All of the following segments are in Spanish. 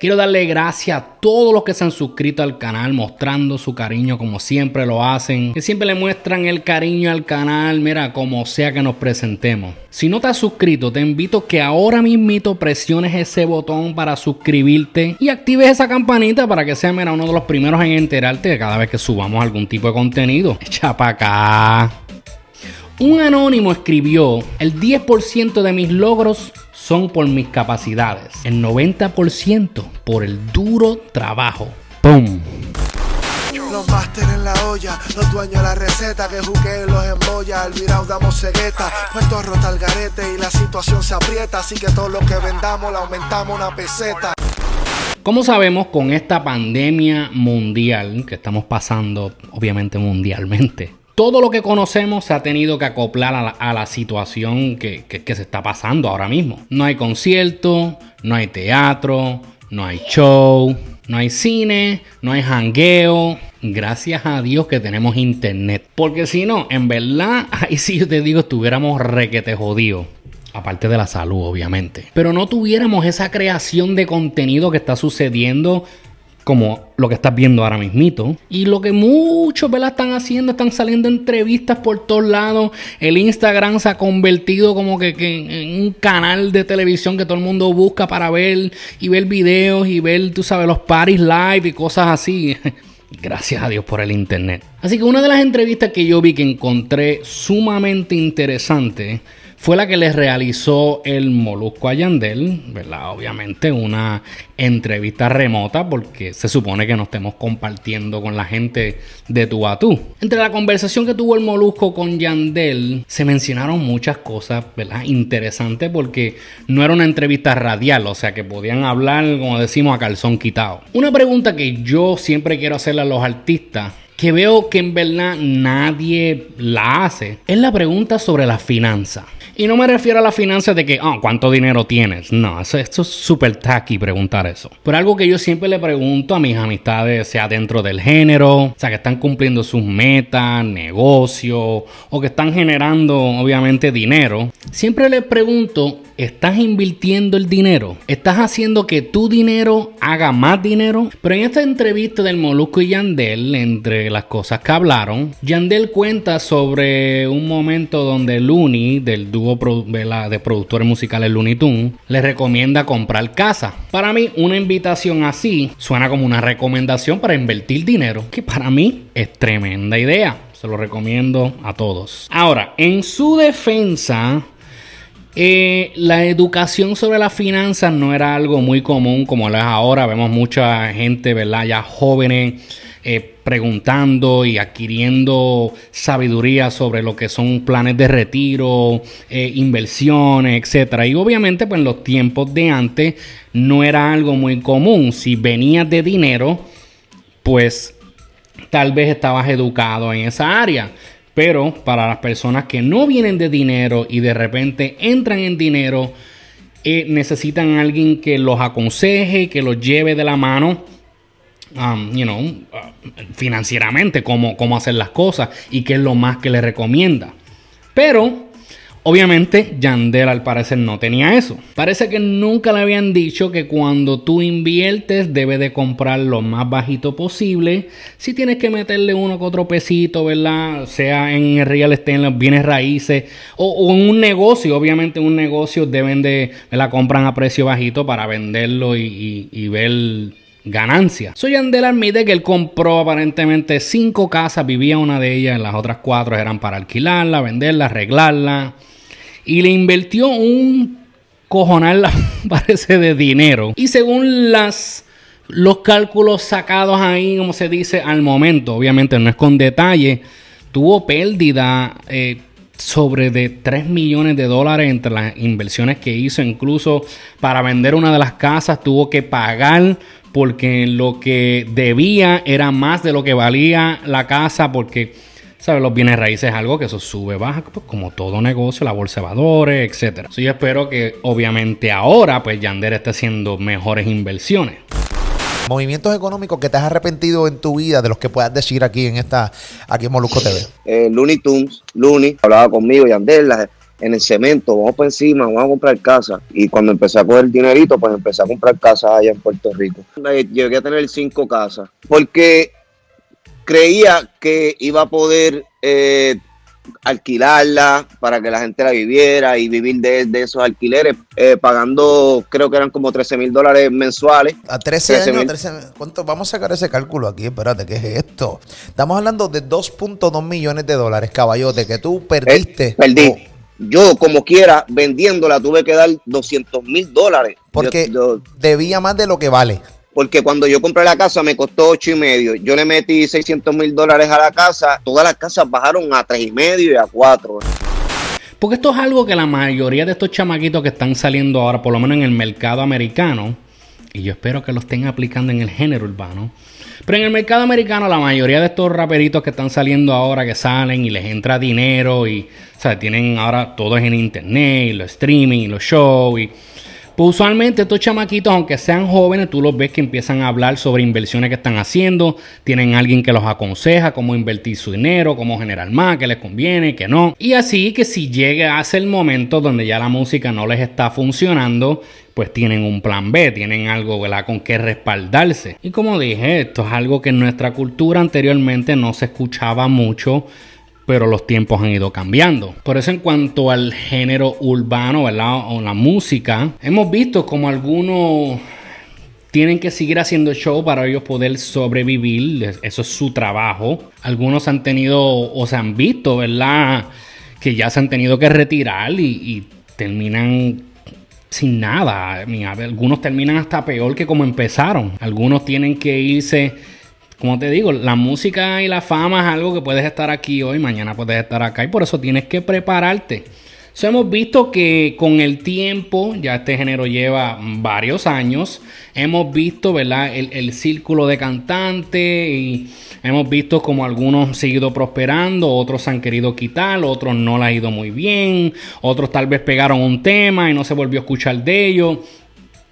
Quiero darle gracias a todos los que se han suscrito al canal, mostrando su cariño como siempre lo hacen. Que siempre le muestran el cariño al canal, mira, como sea que nos presentemos. Si no te has suscrito, te invito que ahora mismito presiones ese botón para suscribirte y actives esa campanita para que seas uno de los primeros en enterarte de cada vez que subamos algún tipo de contenido. Echa para acá. Un anónimo escribió, el 10% de mis logros son por mis capacidades, el 90% por el duro trabajo. ¡Pum! Los máster en la olla, los dueños de la receta que juqueen los embolla, al virao damos cegueta, puesto rota el garete y la situación se aprieta, así que todo lo que vendamos le aumentamos una peseta. Como sabemos, con esta pandemia mundial que estamos pasando, obviamente mundialmente, todo lo que conocemos se ha tenido que acoplar a la, situación que, se está pasando ahora mismo. No hay concierto, no hay teatro, no hay show, no hay cine, no hay jangueo. Gracias a Dios que tenemos internet. Porque si no, en verdad, ahí sí yo te digo, estuviéramos requete jodidos. Aparte de la salud, obviamente. Pero no tuviéramos esa creación de contenido que está sucediendo como lo que estás viendo ahora mismito. Y lo que muchos ¿verdad? están haciendo, están saliendo entrevistas por todos lados. El Instagram se ha convertido como que, en un canal de televisión que todo el mundo busca para ver y ver videos y ver, tú sabes, los parties live y cosas así. Gracias a Dios por el internet. Así que una de las entrevistas que yo vi que encontré sumamente interesante fue la que le realizó el Molusco a Yandel, ¿verdad? Obviamente una entrevista remota porque se supone que nos estemos compartiendo con la gente de tú a tú. Entre la conversación que tuvo el Molusco con Yandel se mencionaron muchas cosas, ¿verdad? Interesantes porque no era una entrevista radial, o sea que podían hablar, como decimos, a calzón quitado. Una pregunta que yo siempre quiero hacerle a los artistas que veo que en verdad nadie la hace es la pregunta sobre la finanza. Y no me refiero a las finanzas de que, oh, ¿cuánto dinero tienes? No, esto es súper tacky preguntar eso. Pero algo que yo siempre le pregunto a mis amistades, sea dentro del género, o sea, que están cumpliendo sus metas, negocios, o que están generando, obviamente, dinero, siempre les pregunto ¿Estás invirtiendo el dinero? ¿Estás haciendo que tu dinero haga más dinero? Pero en esta entrevista del Molusco y Yandel, entre las cosas que hablaron, Yandel cuenta sobre un momento donde Looney, del dúo de productores musicales Looney Tunes, le recomienda comprar casa. Para mí, una invitación así suena como una recomendación para invertir dinero, que para mí es tremenda idea. Se lo recomiendo a todos. Ahora, en su defensa, eh, la educación sobre las finanzas no era algo muy común como es ahora. Vemos mucha gente, ¿verdad? Ya jóvenes eh, preguntando y adquiriendo sabiduría sobre lo que son planes de retiro, eh, inversiones, etcétera. Y obviamente, pues en los tiempos de antes no era algo muy común. Si venías de dinero, pues tal vez estabas educado en esa área. Pero para las personas que no vienen de dinero y de repente entran en dinero, eh, necesitan a alguien que los aconseje, que los lleve de la mano. Um, you know, uh, financieramente, cómo, cómo hacer las cosas y qué es lo más que le recomienda. Pero Obviamente, Yandel al parecer no tenía eso. Parece que nunca le habían dicho que cuando tú inviertes debes de comprar lo más bajito posible. Si tienes que meterle uno con otro pesito, ¿verdad? Sea en el real estate, en los bienes raíces o, en un negocio. Obviamente, un negocio deben de la compran a precio bajito para venderlo y, y ver ganancia. Soy Yandel admite que él compró aparentemente cinco casas, vivía una de ellas, las otras cuatro eran para alquilarla, venderla, arreglarla y le invirtió un cojonal, parece, de dinero. Y según las los cálculos sacados ahí, como se dice, al momento, obviamente no es con detalle, tuvo pérdida eh, sobre de 3 millones de dólares entre las inversiones que hizo, incluso para vender una de las casas tuvo que pagar porque lo que debía era más de lo que valía la casa porque ¿sabes? Los bienes raíces es algo que eso sube, baja, pues, como todo negocio, la bolsa de valores, etcétera. yo espero que obviamente ahora pues Yander esté haciendo mejores inversiones. Movimientos económicos que te has arrepentido en tu vida de los que puedas decir aquí en esta aquí en Molusco TV. Eh, Looney Tunes, Looney, hablaba conmigo, Yandel, en el cemento, vamos por encima, vamos a comprar casa. Y cuando empecé a coger dinerito, pues empecé a comprar casas allá en Puerto Rico. Llegué a tener cinco casas, porque creía que iba a poder eh, alquilarla para que la gente la viviera y vivir de, esos alquileres, eh, pagando creo que eran como 13 mil dólares mensuales. A 13, años, 13, ¿cuánto? Vamos a sacar ese cálculo aquí, espérate, ¿qué es esto? Estamos hablando de 2.2 millones de dólares, caballote, que tú perdiste. Eh, perdí. Yo, como quiera, vendiéndola, tuve que dar 200 mil dólares. Porque debía más de lo que vale porque cuando yo compré la casa me costó ocho y medio. Yo le metí 600 mil dólares a la casa, todas las casas bajaron a tres y medio y a cuatro. Porque esto es algo que la mayoría de estos chamaquitos que están saliendo ahora, por lo menos en el mercado americano, y yo espero que lo estén aplicando en el género urbano, pero en el mercado americano la mayoría de estos raperitos que están saliendo ahora, que salen y les entra dinero y, o sea, tienen ahora todo en internet, y los streaming, y los shows y pues usualmente estos chamaquitos, aunque sean jóvenes, tú los ves que empiezan a hablar sobre inversiones que están haciendo, tienen alguien que los aconseja cómo invertir su dinero, cómo generar más, qué les conviene, qué no. Y así que si llega a el momento donde ya la música no les está funcionando, pues tienen un plan B, tienen algo con qué respaldarse. Y como dije, esto es algo que en nuestra cultura anteriormente no se escuchaba mucho pero los tiempos han ido cambiando. Por eso en cuanto al género urbano, ¿verdad? O la música, hemos visto como algunos tienen que seguir haciendo show para ellos poder sobrevivir, eso es su trabajo. Algunos han tenido o se han visto, ¿verdad? Que ya se han tenido que retirar y, y terminan sin nada. Algunos terminan hasta peor que como empezaron. Algunos tienen que irse como te digo, la música y la fama es algo que puedes estar aquí hoy, mañana puedes estar acá y por eso tienes que prepararte. hemos visto que con el tiempo, ya este género lleva varios años, hemos visto ¿verdad? El, círculo de cantantes y hemos visto como algunos han seguido prosperando, otros han querido quitar, otros no le ha ido muy bien, otros tal vez pegaron un tema y no se volvió a escuchar de ellos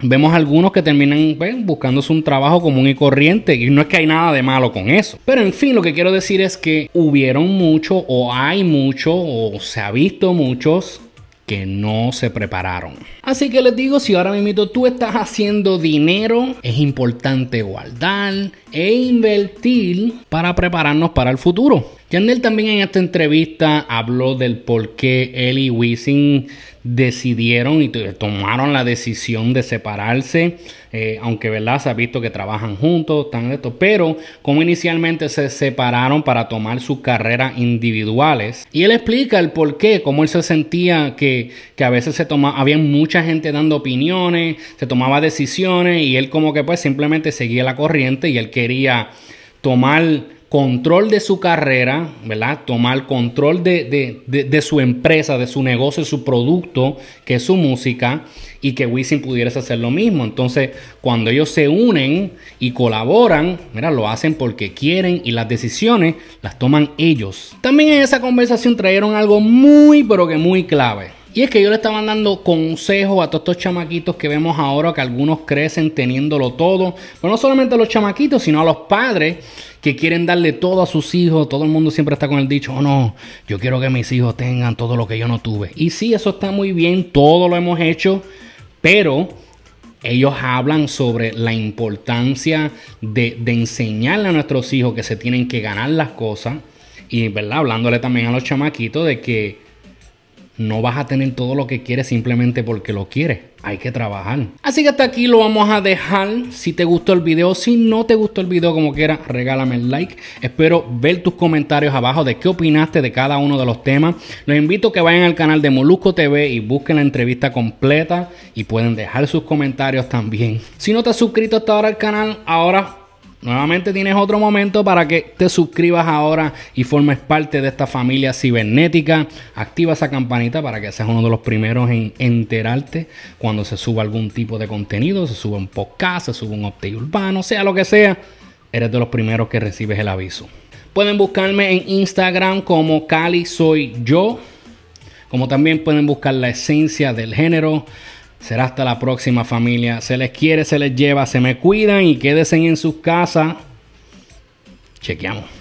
vemos algunos que terminan pues, buscándose un trabajo común y corriente y no es que hay nada de malo con eso. Pero en fin, lo que quiero decir es que hubieron mucho o hay mucho o se ha visto muchos que no se prepararon. Así que les digo, si ahora mismo tú estás haciendo dinero, es importante guardar e invertir para prepararnos para el futuro. Yandel también en esta entrevista habló del por qué él y Wisin decidieron y tomaron la decisión de separarse, eh, aunque verdad se ha visto que trabajan juntos, están esto, pero como inicialmente se separaron para tomar sus carreras individuales. Y él explica el por qué, cómo él se sentía que, que a veces se tomaba, había mucha gente dando opiniones, se tomaba decisiones y él como que pues simplemente seguía la corriente y él quería tomar control de su carrera, ¿verdad? Tomar control de, su empresa, de su negocio, de su producto, que es su música, y que Wisin pudiese hacer lo mismo. Entonces, cuando ellos se unen y colaboran, mira, lo hacen porque quieren y las decisiones las toman ellos. También en esa conversación trajeron algo muy, pero que muy clave. Y es que yo le estaban dando consejos a todos estos chamaquitos que vemos ahora, que algunos crecen teniéndolo todo. Pero no solamente a los chamaquitos, sino a los padres que quieren darle todo a sus hijos. Todo el mundo siempre está con el dicho, oh no, yo quiero que mis hijos tengan todo lo que yo no tuve. Y sí, eso está muy bien, todo lo hemos hecho, pero ellos hablan sobre la importancia de, de, enseñarle a nuestros hijos que se tienen que ganar las cosas. Y, ¿verdad? Hablándole también a los chamaquitos de que no vas a tener todo lo que quieres simplemente porque lo quieres. Hay que trabajar. Así que hasta aquí lo vamos a dejar. Si te gustó el video, si no te gustó el video como quieras, regálame el like. Espero ver tus comentarios abajo de qué opinaste de cada uno de los temas. Los invito a que vayan al canal de Molusco TV y busquen la entrevista completa y pueden dejar sus comentarios también. Si no te has suscrito hasta ahora al canal, ahora Nuevamente tienes otro momento para que te suscribas ahora y formes parte de esta familia cibernética. Activa esa campanita para que seas uno de los primeros en enterarte cuando se suba algún tipo de contenido, se suba un podcast, se suba un update urbano, sea lo que sea. Eres de los primeros que recibes el aviso. Pueden buscarme en Instagram como Cali Soy Yo. Como también pueden buscar la esencia del género. Será hasta la próxima familia. Se les quiere, se les lleva, se me cuidan y quédense en sus casas. Chequeamos.